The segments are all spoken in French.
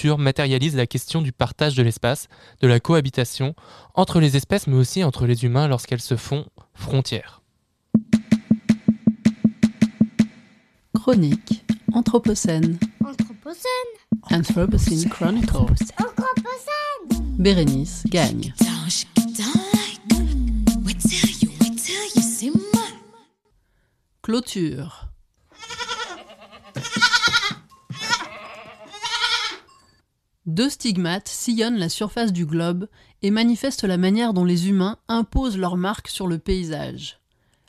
clôtures matérialisent la question du partage de l'espace, de la cohabitation, entre les espèces mais aussi entre les humains lorsqu'elles se font frontières. Chronique Anthropocène. Anthropocène. Anthropocene Chronicles. Anthropocène. Bérénice gagne. Clôture. Deux stigmates sillonnent la surface du globe et manifestent la manière dont les humains imposent leur marque sur le paysage.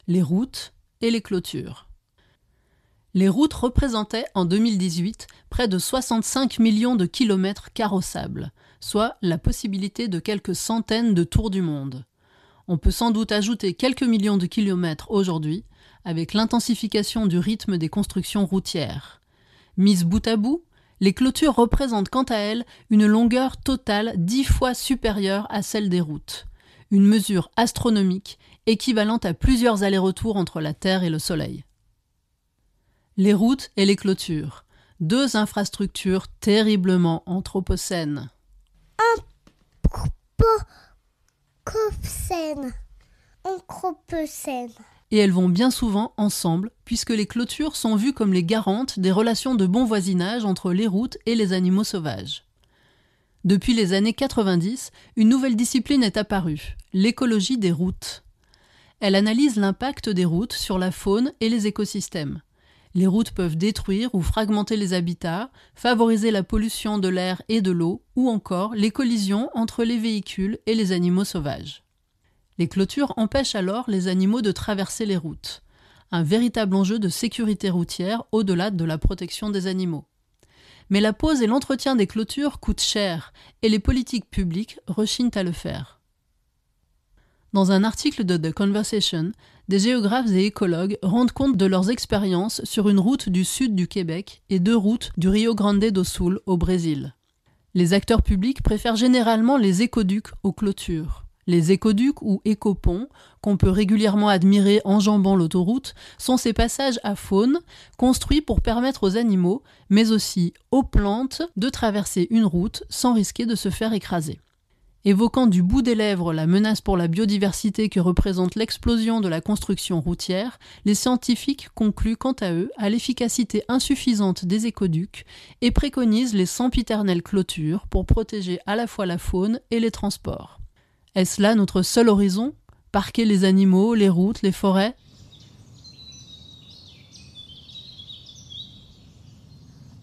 Les routes et les clôtures. Les routes représentaient en 2018 près de 65 millions de kilomètres carrossables, soit la possibilité de quelques centaines de tours du monde. On peut sans doute ajouter quelques millions de kilomètres aujourd'hui, avec l'intensification du rythme des constructions routières. Mises bout à bout, les clôtures représentent quant à elles une longueur totale dix fois supérieure à celle des routes, une mesure astronomique équivalente à plusieurs allers-retours entre la Terre et le Soleil. Les routes et les clôtures, deux infrastructures terriblement anthropocènes. Anthropocène. Anthropocène. Et elles vont bien souvent ensemble, puisque les clôtures sont vues comme les garantes des relations de bon voisinage entre les routes et les animaux sauvages. Depuis les années 90, une nouvelle discipline est apparue, l'écologie des routes. Elle analyse l'impact des routes sur la faune et les écosystèmes. Les routes peuvent détruire ou fragmenter les habitats, favoriser la pollution de l'air et de l'eau, ou encore les collisions entre les véhicules et les animaux sauvages. Les clôtures empêchent alors les animaux de traverser les routes. Un véritable enjeu de sécurité routière au-delà de la protection des animaux. Mais la pose et l'entretien des clôtures coûtent cher et les politiques publiques rechignent à le faire. Dans un article de The Conversation, des géographes et écologues rendent compte de leurs expériences sur une route du sud du Québec et deux routes du Rio Grande do Sul au Brésil. Les acteurs publics préfèrent généralement les écoducs aux clôtures. Les écoducs ou écoponts, qu'on peut régulièrement admirer enjambant l'autoroute, sont ces passages à faune construits pour permettre aux animaux, mais aussi aux plantes, de traverser une route sans risquer de se faire écraser. Évoquant du bout des lèvres la menace pour la biodiversité que représente l'explosion de la construction routière, les scientifiques concluent quant à eux à l'efficacité insuffisante des écoducs et préconisent les sempiternelles clôtures pour protéger à la fois la faune et les transports. Est-ce là notre seul horizon? Parquer les animaux, les routes, les forêts?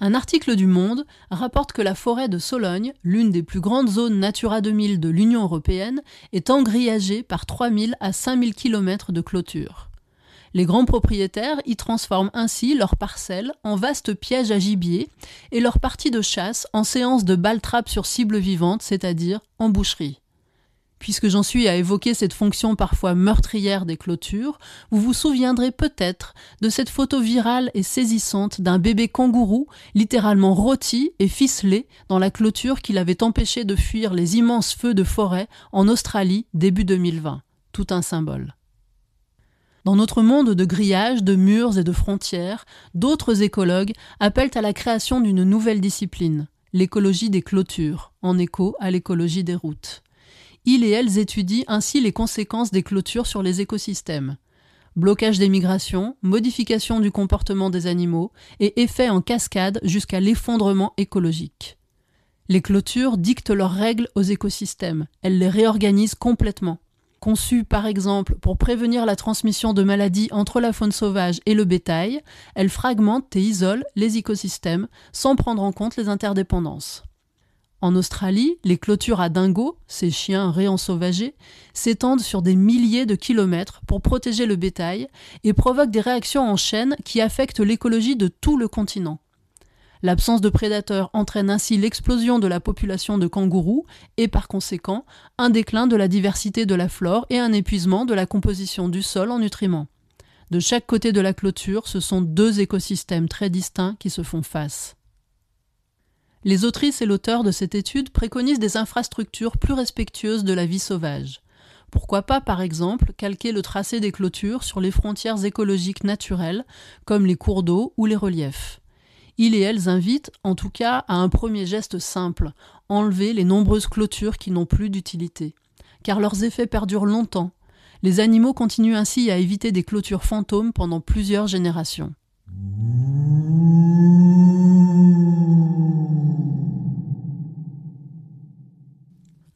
Un article du Monde rapporte que la forêt de Sologne, l'une des plus grandes zones Natura 2000 de l'Union européenne, est engrillagée par 3000 à 5000 km de clôtures. Les grands propriétaires y transforment ainsi leurs parcelles en vastes pièges à gibier et leurs parties de chasse en séances de balles-trappes sur cible vivante, c'est-à-dire en boucherie. Puisque j'en suis à évoquer cette fonction parfois meurtrière des clôtures, vous vous souviendrez peut-être de cette photo virale et saisissante d'un bébé kangourou littéralement rôti et ficelé dans la clôture qui l'avait empêché de fuir les immenses feux de forêt en Australie début 2020. Tout un symbole. Dans notre monde de grillages, de murs et de frontières, d'autres écologues appellent à la création d'une nouvelle discipline, l'écologie des clôtures, en écho à l'écologie des routes. Ils et elles étudient ainsi les conséquences des clôtures sur les écosystèmes. Blocage des migrations, modification du comportement des animaux et effet en cascade jusqu'à l'effondrement écologique. Les clôtures dictent leurs règles aux écosystèmes, elles les réorganisent complètement. Conçues par exemple pour prévenir la transmission de maladies entre la faune sauvage et le bétail, elles fragmentent et isolent les écosystèmes sans prendre en compte les interdépendances. En Australie, les clôtures à dingo, ces chiens réensauvagés, s'étendent sur des milliers de kilomètres pour protéger le bétail et provoquent des réactions en chaîne qui affectent l'écologie de tout le continent. L'absence de prédateurs entraîne ainsi l'explosion de la population de kangourous et par conséquent un déclin de la diversité de la flore et un épuisement de la composition du sol en nutriments. De chaque côté de la clôture, ce sont deux écosystèmes très distincts qui se font face. Les autrices et l'auteur de cette étude préconisent des infrastructures plus respectueuses de la vie sauvage. Pourquoi pas, par exemple, calquer le tracé des clôtures sur les frontières écologiques naturelles, comme les cours d'eau ou les reliefs Ils et elles invitent, en tout cas, à un premier geste simple, enlever les nombreuses clôtures qui n'ont plus d'utilité. Car leurs effets perdurent longtemps. Les animaux continuent ainsi à éviter des clôtures fantômes pendant plusieurs générations.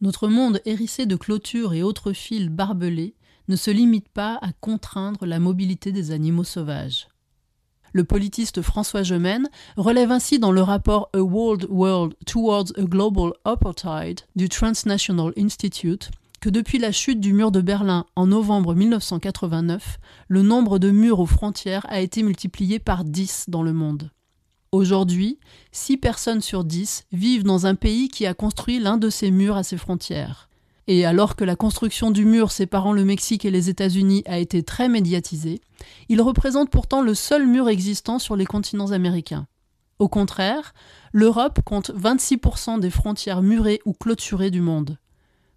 Notre monde hérissé de clôtures et autres fils barbelés ne se limite pas à contraindre la mobilité des animaux sauvages. Le politiste François Gemène relève ainsi dans le rapport A World World Towards a Global Apartheid du Transnational Institute que depuis la chute du mur de Berlin en novembre 1989, le nombre de murs aux frontières a été multiplié par 10 dans le monde. Aujourd'hui, 6 personnes sur 10 vivent dans un pays qui a construit l'un de ces murs à ses frontières. Et alors que la construction du mur séparant le Mexique et les États-Unis a été très médiatisée, il représente pourtant le seul mur existant sur les continents américains. Au contraire, l'Europe compte 26% des frontières murées ou clôturées du monde.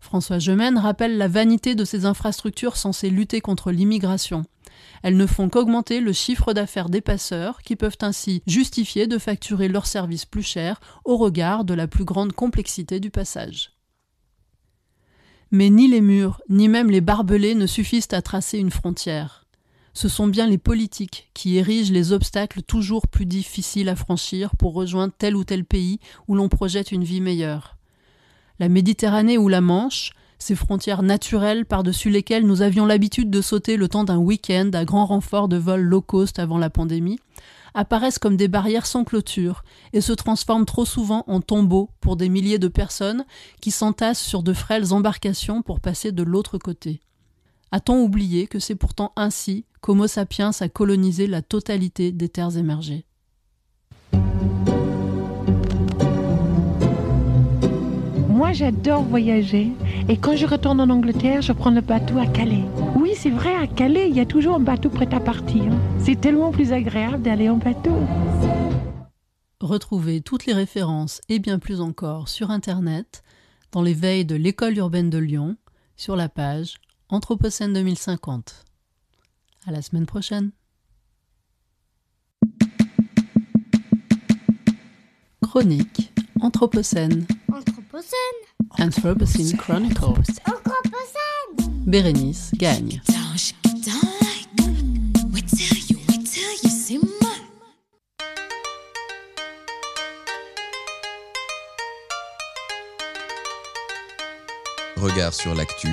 François Gemène rappelle la vanité de ces infrastructures censées lutter contre l'immigration. Elles ne font qu'augmenter le chiffre d'affaires des passeurs qui peuvent ainsi justifier de facturer leurs services plus chers au regard de la plus grande complexité du passage. Mais ni les murs, ni même les barbelés ne suffisent à tracer une frontière. Ce sont bien les politiques qui érigent les obstacles toujours plus difficiles à franchir pour rejoindre tel ou tel pays où l'on projette une vie meilleure. La Méditerranée ou la Manche, ces frontières naturelles par-dessus lesquelles nous avions l'habitude de sauter le temps d'un week-end à grand renfort de vols low cost avant la pandémie, apparaissent comme des barrières sans clôture et se transforment trop souvent en tombeaux pour des milliers de personnes qui s'entassent sur de frêles embarcations pour passer de l'autre côté. A-t-on oublié que c'est pourtant ainsi qu'Homo sapiens a colonisé la totalité des terres émergées? Moi, j'adore voyager. Et quand je retourne en Angleterre, je prends le bateau à Calais. Oui, c'est vrai, à Calais, il y a toujours un bateau prêt à partir. C'est tellement plus agréable d'aller en bateau. Retrouvez toutes les références et bien plus encore sur Internet, dans les veilles de l'école urbaine de Lyon, sur la page Anthropocène 2050. À la semaine prochaine. Chronique Anthropocène. Anthropocène. Anthropocene Chronicles. Anthropocène. Bérénice gagne. Regard sur l'actu